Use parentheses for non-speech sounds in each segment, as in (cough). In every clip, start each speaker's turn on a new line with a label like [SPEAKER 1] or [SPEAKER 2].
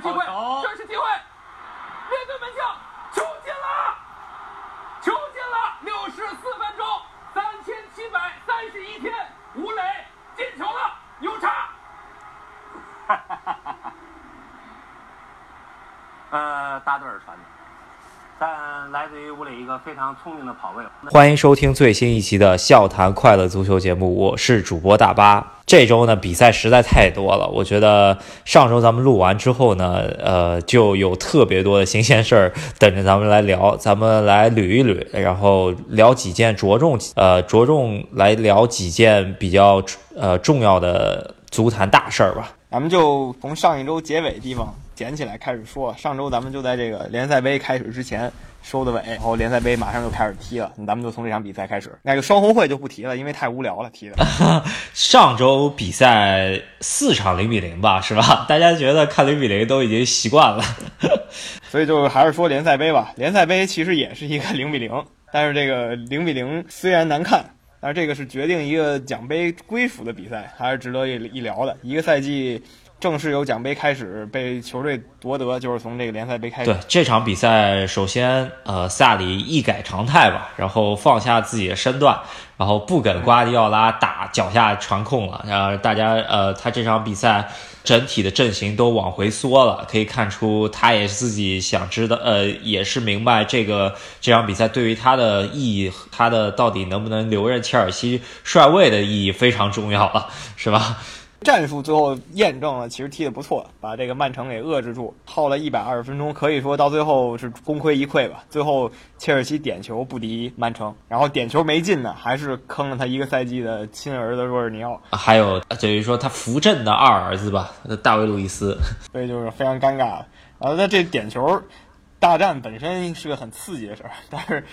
[SPEAKER 1] 机会，这是机会，面对门将，球进了，球进了，六十四分钟，三千七百三十一天，吴磊进球了，牛叉。
[SPEAKER 2] 哈哈哈哈哈。呃，大队儿传的，但来自于吴磊一个非常聪明的跑位。
[SPEAKER 3] 欢迎收听最新一期的笑谈快乐足球节目，我是主播大巴。这周呢，比赛实在太多了。我觉得上周咱们录完之后呢，呃，就有特别多的新鲜事儿等着咱们来聊。咱们来捋一捋，然后聊几件着重，呃，着重来聊几件比较呃重要的足坛大事儿吧。
[SPEAKER 4] 咱们就从上一周结尾地方捡起来开始说。上周咱们就在这个联赛杯开始之前。收的尾，然后联赛杯马上就开始踢了，咱们就从这场比赛开始。那个双红会就不提了，因为太无聊了，踢的。(laughs)
[SPEAKER 3] 上周比赛四场零比零吧，是吧？(laughs) 大家觉得看零比零都已经习惯了，(laughs)
[SPEAKER 4] 所以就还是说联赛杯吧。联赛杯其实也是一个零比零，但是这个零比零虽然难看，但是这个是决定一个奖杯归属的比赛，还是值得一一聊的。一个赛季。正式由奖杯开始被球队夺得，就是从这个联赛杯开始。
[SPEAKER 3] 对这场比赛，首先，呃，萨里一改常态吧，然后放下自己的身段，然后不给瓜迪奥拉打脚下传控了。然后大家，呃，他这场比赛整体的阵型都往回缩了，可以看出他也是自己想知道，呃，也是明白这个这场比赛对于他的意义，他的到底能不能留任切尔西帅位的意义非常重要了，是吧？
[SPEAKER 4] 战术最后验证了，其实踢得不错，把这个曼城给遏制住，耗了一百二十分钟，可以说到最后是功亏一篑吧。最后切尔西点球不敌曼城，然后点球没进呢，还是坑了他一个赛季的亲儿子若尔尼奥，
[SPEAKER 3] 还有等于说他扶正的二儿子吧，(laughs) 大卫路易斯，(laughs)
[SPEAKER 4] 所以就是非常尴尬。然后那这点球大战本身是个很刺激的事儿，但是。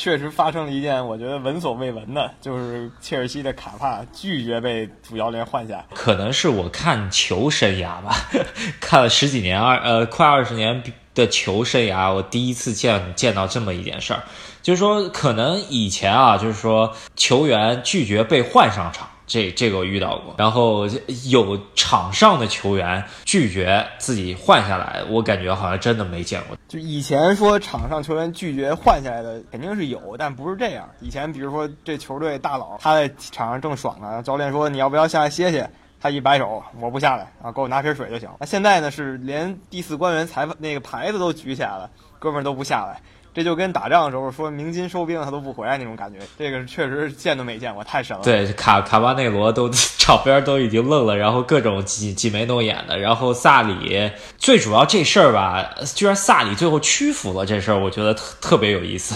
[SPEAKER 4] 确实发生了一件我觉得闻所未闻的，就是切尔西的卡帕拒绝被主教练换下。
[SPEAKER 3] 可能是我看球生涯吧，(laughs) 看了十几年二呃快二十年的球生涯，我第一次见见到这么一件事儿，就是说可能以前啊，就是说球员拒绝被换上场。这这个我遇到过，然后有场上的球员拒绝自己换下来，我感觉好像真的没见过。
[SPEAKER 4] 就以前说场上球员拒绝换下来的肯定是有，但不是这样。以前比如说这球队大佬他在场上正爽呢，教练说你要不要下来歇歇，他一摆手我不下来啊，给我拿瓶水就行。那现在呢是连第四官员裁判那个牌子都举起来了，哥们儿都不下来。这就跟打仗的时候说明金收兵他都不回来那种感觉，这个确实见都没见过，太神了。
[SPEAKER 3] 对，卡卡巴内罗都 (laughs) 场边都已经愣了，然后各种挤挤眉弄眼的，然后萨里最主要这事儿吧，居然萨里最后屈服了，这事儿我觉得特特别有意思。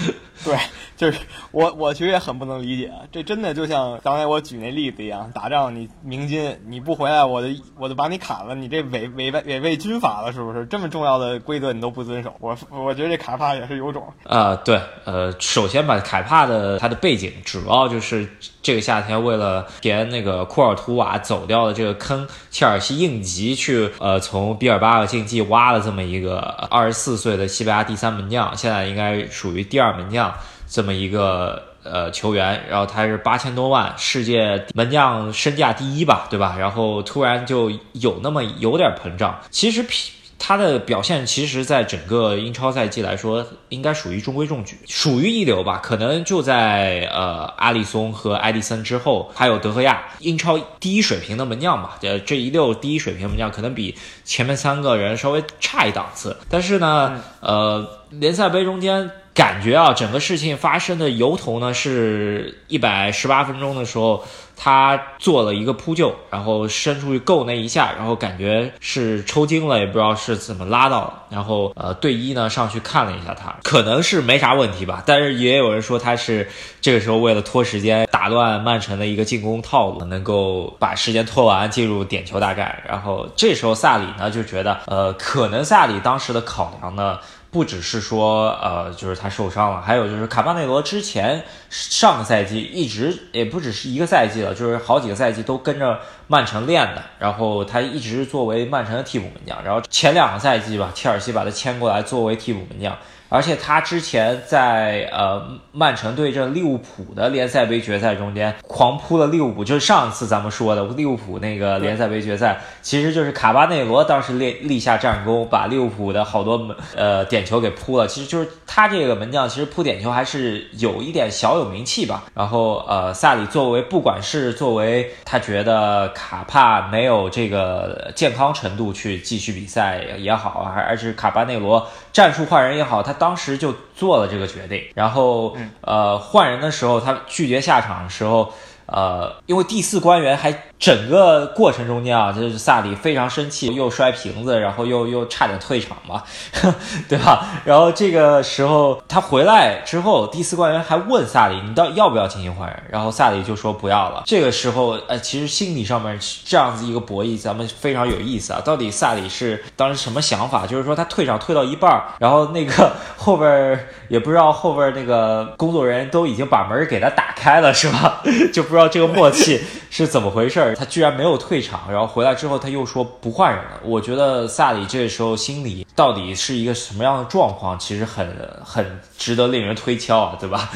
[SPEAKER 3] (laughs)
[SPEAKER 4] 对。就是我，我其实也很不能理解，这真的就像刚才我举那例子一样，打仗你鸣金你不回来，我就我就把你砍了，你这违违违违背军法了，是不是？这么重要的规则你都不遵守，我我觉得这卡帕也是有种。
[SPEAKER 3] 啊，对，呃，首先吧凯帕的他的背景主要就是这个夏天为了填那个库尔图瓦走掉的这个坑，切尔西应急去呃从比尔巴鄂竞技挖了这么一个二十四岁的西班牙第三门将，现在应该属于第二门将。这么一个呃球员，然后他是八千多万，世界门将身价第一吧，对吧？然后突然就有那么有点膨胀。其实皮他的表现，其实在整个英超赛季来说，应该属于中规中矩，属于一流吧。可能就在呃阿里松和埃迪森之后，还有德赫亚，英超第一水平的门将吧。呃，这一溜第一水平门将，可能比前面三个人稍微差一档次。但是呢，呃，联赛杯中间。感觉啊，整个事情发生的由头呢，是一百十八分钟的时候，他做了一个扑救，然后伸出去够那一下，然后感觉是抽筋了，也不知道是怎么拉到了，然后呃队医呢上去看了一下他，可能是没啥问题吧，但是也有人说他是这个时候为了拖时间，打乱曼城的一个进攻套路，能够把时间拖完进入点球大战，然后这时候萨里呢就觉得，呃，可能萨里当时的考量呢。不只是说，呃，就是他受伤了，还有就是卡巴内罗之前上个赛季一直也不只是一个赛季了，就是好几个赛季都跟着曼城练的，然后他一直作为曼城的替补门将，然后前两个赛季吧，切尔西把他签过来作为替补门将。然而且他之前在呃曼城对阵利物浦的联赛杯决赛中间狂扑了利物浦，就是上次咱们说的利物浦那个联赛杯决赛，其实就是卡巴内罗当时立立下战功，把利物浦的好多门呃点球给扑了。其实就是他这个门将，其实扑点球还是有一点小有名气吧。然后呃，萨里作为不管是作为他觉得卡帕没有这个健康程度去继续比赛也好，还还是卡巴内罗战术换人也好，他当时就做了这个决定。然后呃，换人的时候他拒绝下场的时候。呃，因为第四官员还整个过程中间啊，就是萨里非常生气，又摔瓶子，然后又又差点退场嘛，(laughs) 对吧？然后这个时候他回来之后，第四官员还问萨里，你到要不要进行换人？然后萨里就说不要了。这个时候，呃，其实心理上面这样子一个博弈，咱们非常有意思啊。到底萨里是当时什么想法？就是说他退场退到一半，然后那个后边也不知道后边那个工作人员都已经把门给他打开了，是吧？(laughs) 就不知道这个默契是怎么回事儿，他居然没有退场，然后回来之后他又说不换人了。我觉得萨里这时候心里到底是一个什么样的状况，其实很很值得令人推敲啊，对吧？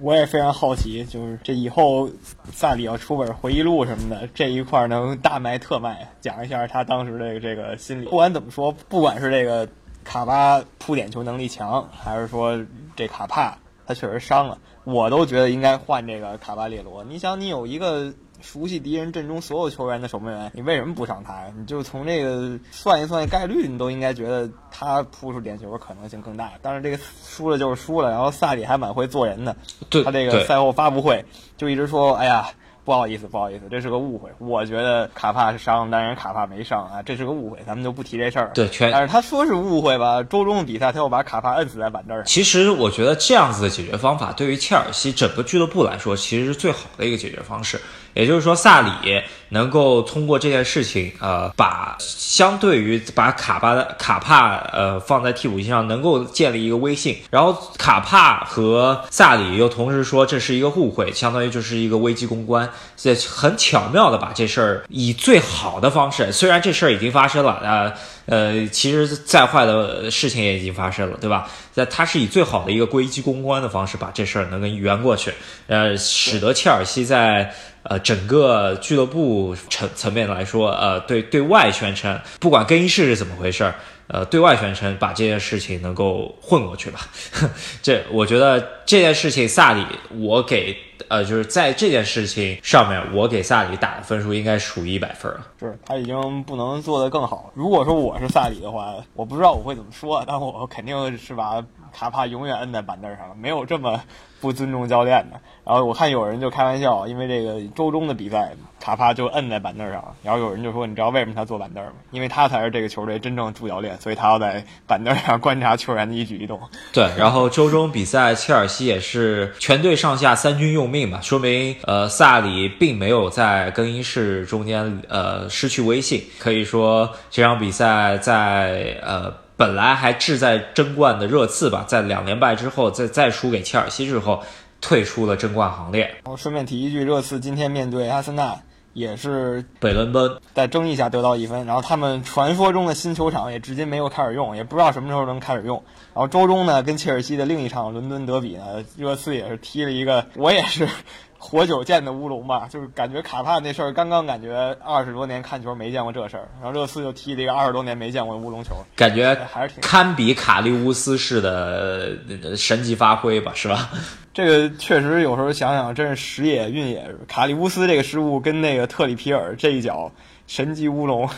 [SPEAKER 4] 我也非常好奇，就是这以后萨里要出本回忆录什么的，这一块能大卖特卖，讲一下他当时这个这个心理。不管怎么说，不管是这个卡巴扑点球能力强，还是说这卡帕他确实伤了。我都觉得应该换这个卡巴列罗。你想，你有一个熟悉敌人阵中所有球员的守门员，你为什么不上他呀？你就从这个算一算概率，你都应该觉得他扑出点球可能性更大。但是这个输了就是输了。然后萨里还蛮会做人的，他这个赛后发布会就一直说：“哎呀。”不好意思，不好意思，这是个误会。我觉得卡帕是伤，但是卡帕没伤啊，这是个误会，咱们就不提这事儿了。
[SPEAKER 3] 对，全。
[SPEAKER 4] 但是他说是误会吧？周中的比赛他又把卡帕摁死在板凳上。
[SPEAKER 3] 其实我觉得这样子的解决方法，对于切尔西整个俱乐部来说，其实是最好的一个解决方式。也就是说，萨里能够通过这件事情，呃，把相对于把卡巴的卡帕，呃，放在替补席上，能够建立一个威信。然后卡帕和萨里又同时说这是一个误会，相当于就是一个危机公关，这很巧妙的把这事儿以最好的方式，虽然这事儿已经发生了，呃呃，其实再坏的事情也已经发生了，对吧？在他是以最好的一个危机公关的方式把这事儿能够圆过去，呃，使得切尔西在。呃，整个俱乐部层层面来说，呃，对对外宣称，不管更衣室是怎么回事儿，呃，对外宣称把这件事情能够混过去吧。(laughs) 这我觉得这件事情，萨里，我给呃，就是在这件事情上面，我给萨里打的分数应该属于一百分了。
[SPEAKER 4] 是他已经不能做得更好。如果说我是萨里的话，我不知道我会怎么说，但我肯定是把卡帕永远摁在板凳上了，没有这么。(laughs) 不尊重教练的，然后我看有人就开玩笑，因为这个周中的比赛，卡帕就摁在板凳上了。然后有人就说：“你知道为什么他坐板凳吗？因为他才是这个球队真正主教练，所以他要在板凳上 (laughs) 观察球员的一举一动。”
[SPEAKER 3] 对，然后周中比赛，切尔西也是全队上下三军用命嘛，说明呃萨里并没有在更衣室中间呃失去威信。可以说这场比赛在呃。本来还志在争冠的热刺吧，在两连败之后，再再输给切尔西之后，退出了争冠行列。
[SPEAKER 4] 然后顺便提一句，热刺今天面对阿森纳，也是
[SPEAKER 3] 北伦敦
[SPEAKER 4] 在争议下得到一分。然后他们传说中的新球场也至今没有开始用，也不知道什么时候能开始用。然后周中呢，跟切尔西的另一场伦敦德比呢，热刺也是踢了一个，我也是。活久见的乌龙吧，就是感觉卡帕那事儿，刚刚感觉二十多年看球没见过这事儿，然后热刺就踢了一个二十多年没见过的乌龙球，
[SPEAKER 3] 感觉
[SPEAKER 4] 还是挺
[SPEAKER 3] 堪比卡利乌斯式的神级发挥吧，是吧？
[SPEAKER 4] 这个确实有时候想想，真是时也运也。卡利乌斯这个失误跟那个特里皮尔这一脚神级乌龙，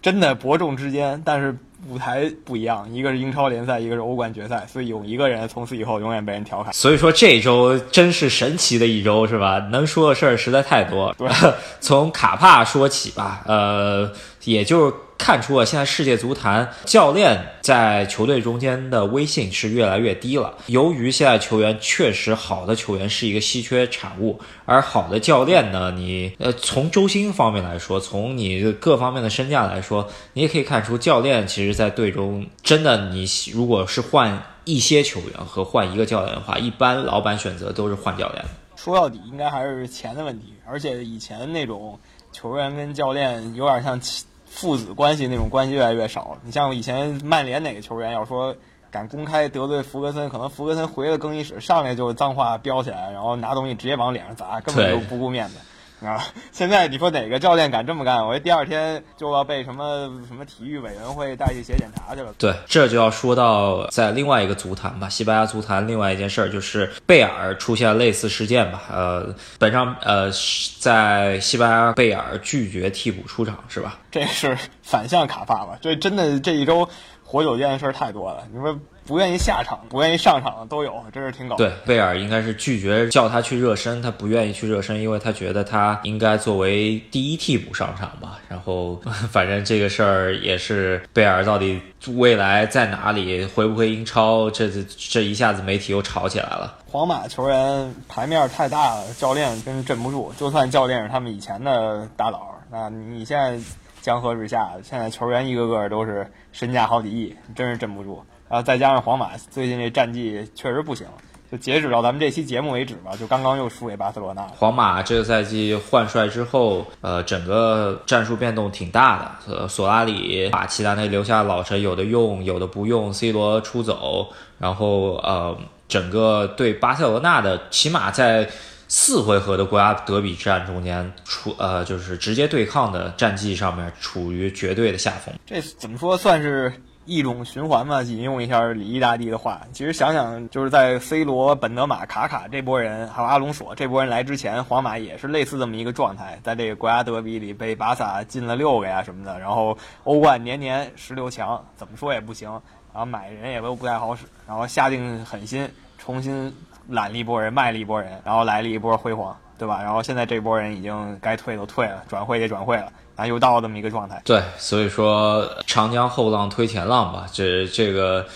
[SPEAKER 4] 真的伯仲之间，但是。舞台不一样，一个是英超联赛，一个是欧冠决赛，所以有一个人从此以后永远被人调侃。
[SPEAKER 3] 所以说这周真是神奇的一周，是吧？能说的事儿实在太多。(laughs) 从卡帕说起吧，呃，也就。看出了现在世界足坛教练在球队中间的威信是越来越低了。由于现在球员确实好的球员是一个稀缺产物，而好的教练呢，你呃从周薪方面来说，从你各方面的身价来说，你也可以看出教练其实在队中真的，你如果是换一些球员和换一个教练的话，一般老板选择都是换教练。
[SPEAKER 4] 说到底，应该还是钱的问题。而且以前那种球员跟教练有点像。父子关系那种关系越来越少。你像以前曼联哪个球员要说敢公开得罪福格森，可能福格森回了更衣室，上来就脏话飙起来，然后拿东西直接往脸上砸，根本就不顾面子。啊！现在你说哪个教练敢这么干？我这第二天就要被什么什么体育委员会带去写检查去了。
[SPEAKER 3] 对，这就要说到在另外一个足坛吧，西班牙足坛另外一件事儿就是贝尔出现类似事件吧。呃，本上呃在西班牙贝尔拒绝替补出场是吧？
[SPEAKER 4] 这是反向卡帕吧？这真的这一周活久见的事儿太多了。你说。不愿意下场，不愿意上场的都有，真是挺搞。
[SPEAKER 3] 对，贝尔应该是拒绝叫他去热身，他不愿意去热身，因为他觉得他应该作为第一替补上场吧。然后，(laughs) 反正这个事儿也是贝尔到底未来在哪里，回不回英超，这这一下子媒体又吵起来了。
[SPEAKER 4] 皇马球员牌面太大了，教练真是镇不住。就算教练是他们以前的大佬，那你现在江河日下，现在球员一个个都是身价好几亿，真是镇不住。然后再加上皇马最近这战绩确实不行，就截止到咱们这期节目为止吧，就刚刚又输给巴塞罗那。
[SPEAKER 3] 皇马这个赛季换帅之后，呃，整个战术变动挺大的。呃，索拉里把齐达内留下老臣，有的用，有的不用。C 罗出走，然后呃，整个对巴塞罗那的起码在四回合的国家德比战中间，处呃就是直接对抗的战绩上面处于绝对的下风。
[SPEAKER 4] 这怎么说算是？一种循环嘛，引用一下李毅大帝的话，其实想想，就是在 C 罗、本德马、卡卡这波人，还有阿隆索这波人来之前，皇马也是类似这么一个状态，在这个国家德比里被巴萨进了六个呀什么的，然后欧冠年年十六强，怎么说也不行，然后买人也都不太好使，然后下定狠心重新揽了一波人，卖了一波人，然后来了一波辉煌，对吧？然后现在这波人已经该退都退了，转会也转会了。啊，又到了这么一个状态。
[SPEAKER 3] 对，所以说长江后浪推前浪吧。这这个，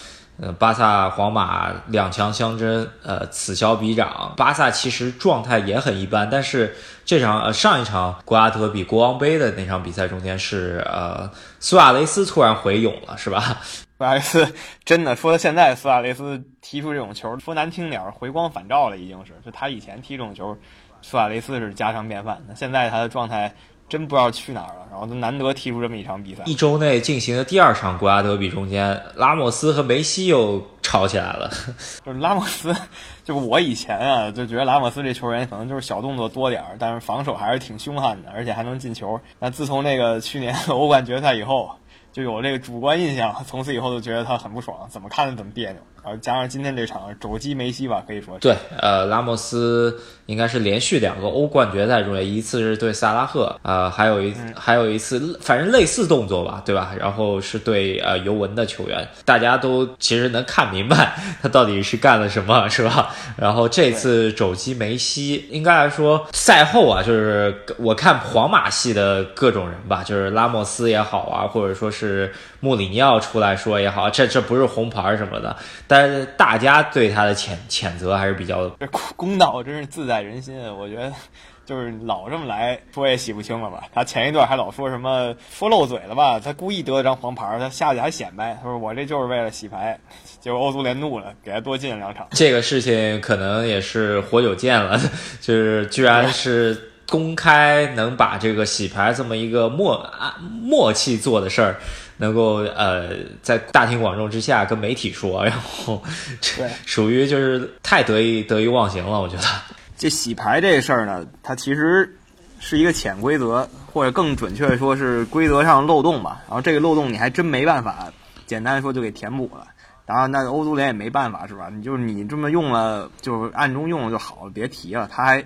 [SPEAKER 3] 呃，巴萨、皇马两强相争，呃，此消彼长。巴萨其实状态也很一般，但是这场呃上一场国家德比国王杯的那场比赛中间是呃苏亚雷斯突然回勇了，是吧？
[SPEAKER 4] 苏亚雷斯真的说现在苏亚雷斯踢出这种球，说难听点儿，回光返照了，已经是。就他以前踢这种球，苏亚雷斯是家常便饭。那现在他的状态。真不知道去哪儿了，然后就难得踢出这么一场比赛。
[SPEAKER 3] 一周内进行的第二场国家德比中间，拉莫斯和梅西又吵起来了。(laughs)
[SPEAKER 4] 就是拉莫斯，就我以前啊就觉得拉莫斯这球员可能就是小动作多点儿，但是防守还是挺凶悍的，而且还能进球。那自从那个去年欧冠决赛以后。就有这个主观印象，从此以后就觉得他很不爽，怎么看着怎么别扭。然后加上今天这场肘击梅西吧，可以说
[SPEAKER 3] 对。呃，拉莫斯应该是连续两个欧冠决赛中，一次是对萨拉赫，呃，还有一还有一次，反正类似动作吧，对吧？然后是对呃尤文的球员，大家都其实能看明白他到底是干了什么，是吧？然后这次肘击梅西，应该来说赛后啊，就是我看皇马系的各种人吧，就是拉莫斯也好啊，或者说是。是穆里尼奥出来说也好，这这不是红牌什么的，但是大家对他的谴谴责还是比较
[SPEAKER 4] 公公道，真是自在人心。我觉得就是老这么来说也洗不清了吧？他前一段还老说什么说漏嘴了吧？他故意得了张黄牌，他下去还显摆，他说我这就是为了洗牌。结果欧足联怒了，给他多进了两场。
[SPEAKER 3] 这个事情可能也是活久见了，就是居然是。公开能把这个洗牌这么一个默啊默契做的事儿，能够呃在大庭广众之下跟媒体说，(laughs) 然后
[SPEAKER 4] 对
[SPEAKER 3] 属于就是太得意得意忘形了，我觉得
[SPEAKER 4] 这洗牌这事儿呢，它其实是一个潜规则，或者更准确的说是规则上漏洞吧。然后这个漏洞你还真没办法简单说就给填补了。然后那欧足联也没办法是吧？你就是你这么用了，就是暗中用了就好了，别提了。他还。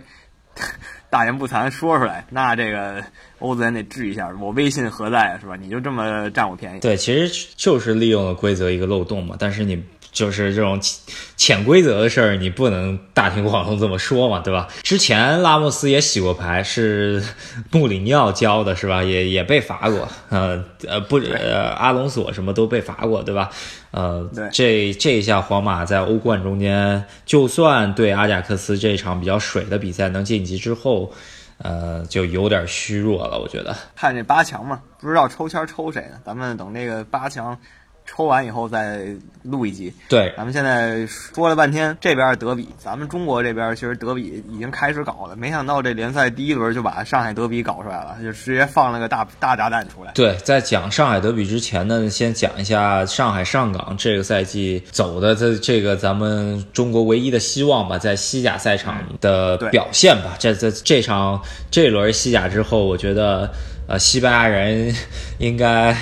[SPEAKER 4] 大言不惭说出来，那这个欧子也得治一下。我威信何在啊？是吧？你就这么占我便宜？
[SPEAKER 3] 对，其实就是利用了规则一个漏洞嘛。但是你。就是这种潜规则的事儿，你不能大庭广众这么说嘛，对吧？之前拉莫斯也洗过牌，是穆里尼奥教的，是吧？也也被罚过，呃呃不呃阿隆索什么都被罚过，对吧？呃，这这一下皇马在欧冠中间，就算对阿贾克斯这场比较水的比赛能晋级之后，呃，就有点虚弱了，我觉得。
[SPEAKER 4] 看这八强嘛，不知道抽签抽谁呢？咱们等那个八强。抽完以后再录一集。
[SPEAKER 3] 对，
[SPEAKER 4] 咱们现在说了半天这边德比，咱们中国这边其实德比已经开始搞了，没想到这联赛第一轮就把上海德比搞出来了，就直接放了个大大炸弹出来。
[SPEAKER 3] 对，在讲上海德比之前呢，先讲一下上海上港这个赛季走的这这个咱们中国唯一的希望吧，在西甲赛场的表现吧。这这这场这轮西甲之后，我觉得呃，西班牙人应该。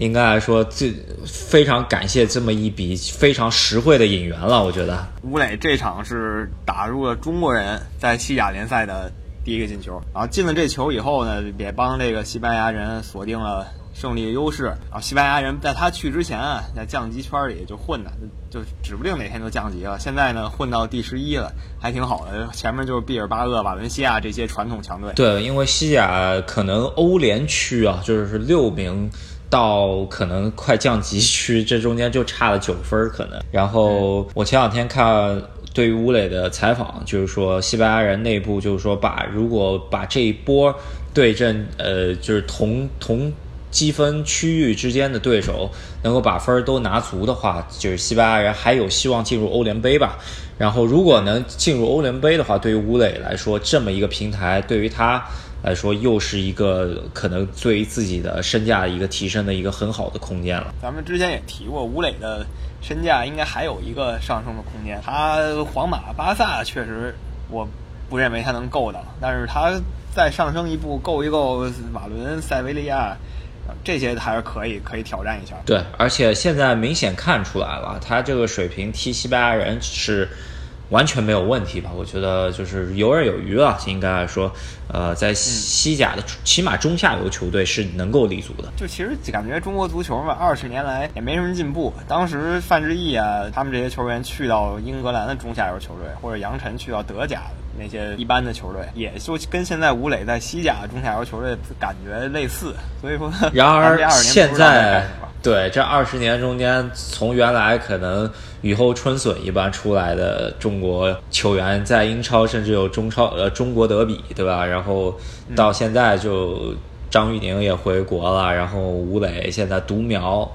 [SPEAKER 3] 应该来说，这非常感谢这么一笔非常实惠的引援了。我觉得
[SPEAKER 4] 吴磊这场是打入了中国人在西甲联赛的第一个进球，然后进了这球以后呢，也帮这个西班牙人锁定了胜利的优势。然后西班牙人在他去之前啊，在降级圈里就混的，就指不定哪天就降级了。现在呢，混到第十一了，还挺好的。前面就是毕尔巴鄂、瓦伦西亚这些传统强队。
[SPEAKER 3] 对，因为西甲可能欧联区啊，就是六名。到可能快降级区，这中间就差了九分可能。然后我前两天看对于吴磊的采访，就是说西班牙人内部就是说把如果把这一波对阵呃就是同同积分区域之间的对手能够把分儿都拿足的话，就是西班牙人还有希望进入欧联杯吧。然后如果能进入欧联杯的话，对于吴磊来说，这么一个平台对于他。来说，又是一个可能对于自己的身价一个提升的一个很好的空间了。
[SPEAKER 4] 咱们之前也提过，吴磊的身价应该还有一个上升的空间。他皇马、巴萨确实，我不认为他能够到，但是他再上升一步，够一够马伦、塞维利亚，这些还是可以可以挑战一下。
[SPEAKER 3] 对，而且现在明显看出来了，他这个水平踢西班牙人是。完全没有问题吧？我觉得就是游刃有余了，应该来说，呃，在西甲的起码中下游球队是能够立足的。
[SPEAKER 4] 就其实感觉中国足球嘛，二十年来也没什么进步。当时范志毅啊，他们这些球员去到英格兰的中下游球队，或者杨晨去到德甲那些一般的球队，也就跟现在吴磊在西甲中下游球队感觉类似。所以说，(laughs)
[SPEAKER 3] 然而现在。对，这二十年中间，从原来可能雨后春笋一般出来的中国球员，在英超甚至有中超呃中国德比，对吧？然后到现在就张玉宁也回国了，然后吴磊现在独苗，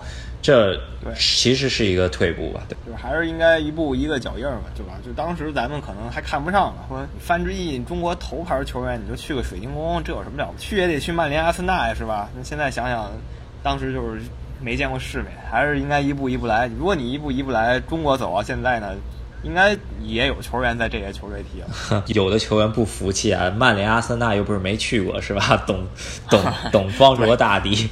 [SPEAKER 3] 这其实是一个退步吧？对，
[SPEAKER 4] 就是还是应该一步一个脚印儿吧，对吧？就当时咱们可能还看不上呢，说范志毅中国头牌球员，你就去个水晶宫，这有什么了不起去也得去曼联、阿森纳呀，是吧？那现在想想，当时就是。没见过世面，还是应该一步一步来。如果你一步一步来，中国走到现在呢，应该也有球员在这些球队踢了。(laughs)
[SPEAKER 3] 有的球员不服气啊，曼联、阿森纳又不是没去过，是吧？(laughs) 董董 (laughs) 董方卓大帝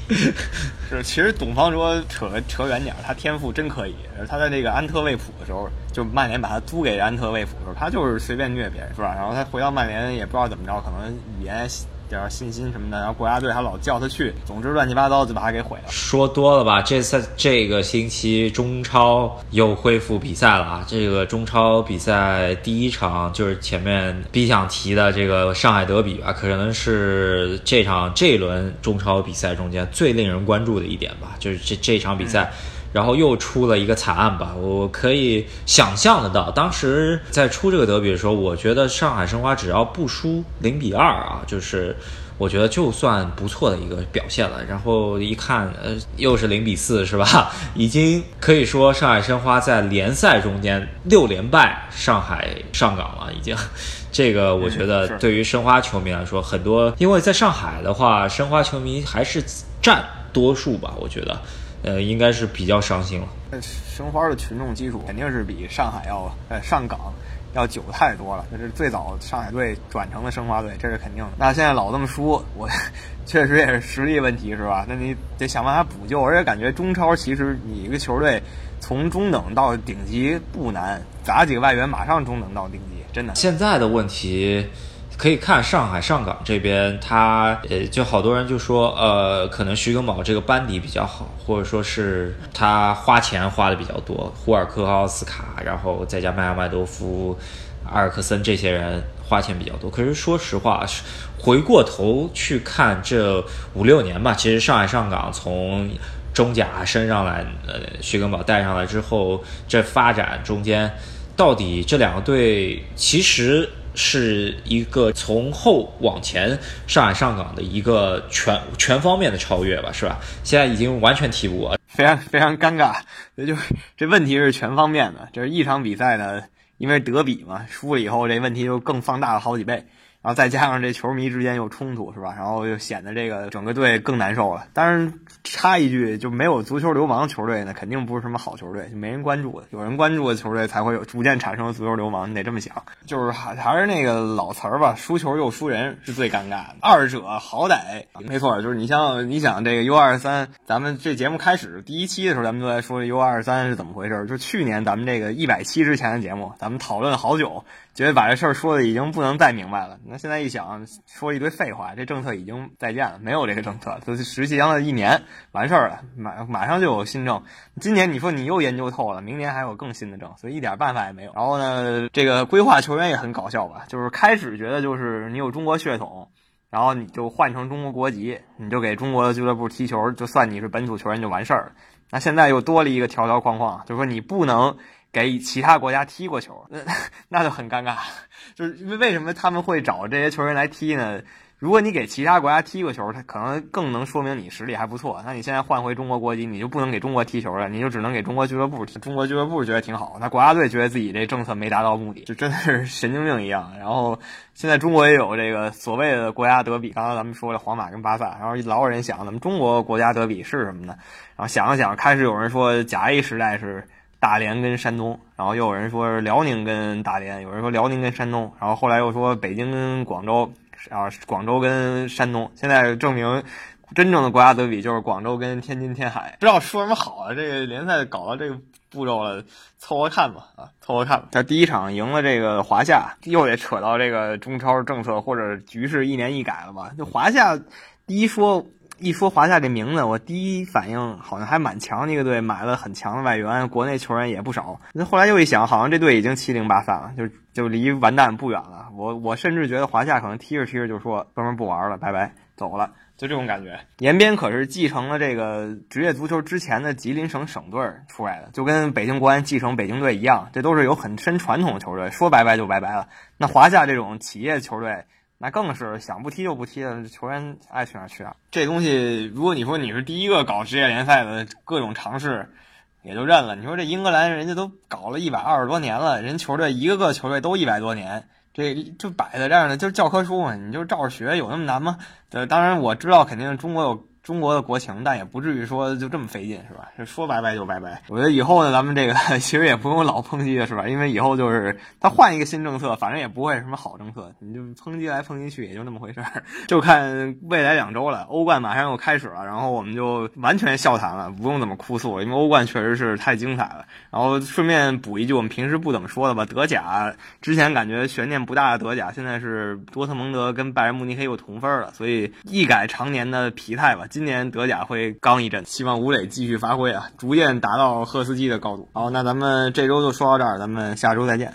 [SPEAKER 4] 是，其实董方卓扯扯远点，他天赋真可以。他在那个安特卫普的时候，就曼联把他租给安特卫普的时候，他就是随便虐别人，是吧？然后他回到曼联也不知道怎么着，可能语言。点信心什么的，然后国家队还老叫他去，总之乱七八糟就把他给毁了。
[SPEAKER 3] 说多了吧？这次这个星期中超又恢复比赛了啊！这个中超比赛第一场就是前面 B 想提的这个上海德比吧，可能是这场这一轮中超比赛中间最令人关注的一点吧，就是这这场比赛。然后又出了一个惨案吧，我可以想象得到，当时在出这个德比的时候，我觉得上海申花只要不输零比二啊，就是我觉得就算不错的一个表现了。然后一看，呃，又是零比四，是吧？(laughs) 已经可以说上海申花在联赛中间六连败上海上港了，已经。这个我觉得对于申花球迷来说，很多因为在上海的话，申花球迷还是占多数吧，我觉得。呃，应该是比较伤心了。
[SPEAKER 4] 申花的群众基础肯定是比上海要呃上港要久太多了。这是最早上海队转成了申花队，这是肯定的。那现在老这么输，我 (laughs) 确实也是实力问题，是吧？那你得想办法补救。而且感觉中超其实你一个球队从中等到顶级不难，砸几个外援马上中等到顶级，真的。
[SPEAKER 3] 现在的问题。可以看上海上港这边，他呃，就好多人就说，呃，可能徐根宝这个班底比较好，或者说是他花钱花的比较多，胡尔克、奥斯卡，然后再加麦阿麦多夫、阿尔克森这些人花钱比较多。可是说实话，回过头去看这五六年吧，其实上海上港从中甲升上来，呃，徐根宝带上来之后，这发展中间，到底这两个队其实。是一个从后往前上海上港的一个全全方面的超越吧，是吧？现在已经完全踢不过。
[SPEAKER 4] 非常非常尴尬。也 (laughs) 就是这问题是全方面的，就是一场比赛呢，因为德比嘛，输了以后这问题就更放大了好几倍。然后再加上这球迷之间有冲突，是吧？然后又显得这个整个队更难受了。但是插一句，就没有足球流氓球队呢，肯定不是什么好球队，就没人关注的。有人关注的球队才会有逐渐产生足球流氓，你得这么想。就是还还是那个老词儿吧，输球又输人是最尴尬的。二者好歹没错，就是你像你想这个 U 二三，咱们这节目开始第一期的时候，咱们都在说 U 二三是怎么回事。就去年咱们这个一百期之前的节目，咱们讨论好久。觉得把这事儿说的已经不能再明白了。那现在一想，说一堆废话，这政策已经再见了，没有这个政策，就实际上了一年完事儿了，马马上就有新政。今年你说你又研究透了，明年还有更新的政，所以一点办法也没有。然后呢，这个规划球员也很搞笑吧？就是开始觉得就是你有中国血统，然后你就换成中国国籍，你就给中国的俱乐部踢球，就算你是本土球员就完事儿了。那现在又多了一个条条框框，就是说你不能。给其他国家踢过球，(laughs) 那那就很尴尬。(laughs) 就是为什么他们会找这些球员来踢呢？如果你给其他国家踢过球，他可能更能说明你实力还不错。那你现在换回中国国籍，你就不能给中国踢球了，你就只能给中国俱乐部踢。中国俱乐部觉得挺好，那国家队觉得自己这政策没达到目的，就真的是神经病一样。然后现在中国也有这个所谓的国家德比，刚才咱们说了皇马跟巴萨，然后老有人想，咱们中国国家德比是什么呢？然后想了想，开始有人说甲 A 时代是。大连跟山东，然后又有人说辽宁跟大连，有人说辽宁跟山东，然后后来又说北京跟广州，啊，广州跟山东。现在证明，真正的国家德比就是广州跟天津天海。不知道说什么好啊！这个联赛搞到这个步骤了，凑合看吧，啊，凑合看吧。他第一场赢了这个华夏，又得扯到这个中超政策或者局势一年一改了吧？就华夏，第一说。一说华夏这名字，我第一反应好像还蛮强的一个队，买了很强的外援，国内球员也不少。那后来又一想，好像这队已经七零八散了，就就离完蛋不远了。我我甚至觉得华夏可能踢着踢着就说哥们不玩了，拜拜，走了，就这种感觉。延边可是继承了这个职业足球之前的吉林省省队出来的，就跟北京国安继承北京队一样，这都是有很深传统的球队，说拜拜就拜拜了。那华夏这种企业球队。那更是想不踢就不踢了，球员爱去哪去啊。这东西，如果你说你是第一个搞职业联赛的各种尝试，也就认了。你说这英格兰人家都搞了一百二十多年了，人球队一个个球队都一百多年，这就摆在这儿呢，就是教科书嘛，你就照着学，有那么难吗？呃，当然我知道，肯定中国有。中国的国情，但也不至于说就这么费劲，是吧？(laughs) 说拜拜就拜拜。我觉得以后呢，咱们这个 (laughs) 其实也不用老抨击了，是吧？因为以后就是他换一个新政策，反正也不会什么好政策，你就抨击来抨击去，也就那么回事儿。(laughs) 就看未来两周了，欧冠马上又开始了，然后我们就完全笑谈了，不用怎么哭诉，因为欧冠确实是太精彩了。然后顺便补一句，我们平时不怎么说的吧，德甲之前感觉悬念不大的德甲，现在是多特蒙德跟拜仁慕尼黑又同分了，所以一改常年的疲态吧。今年德甲会刚一阵，希望吴磊继续发挥啊，逐渐达到赫斯基的高度。好，那咱们这周就说到这儿，咱们下周再见。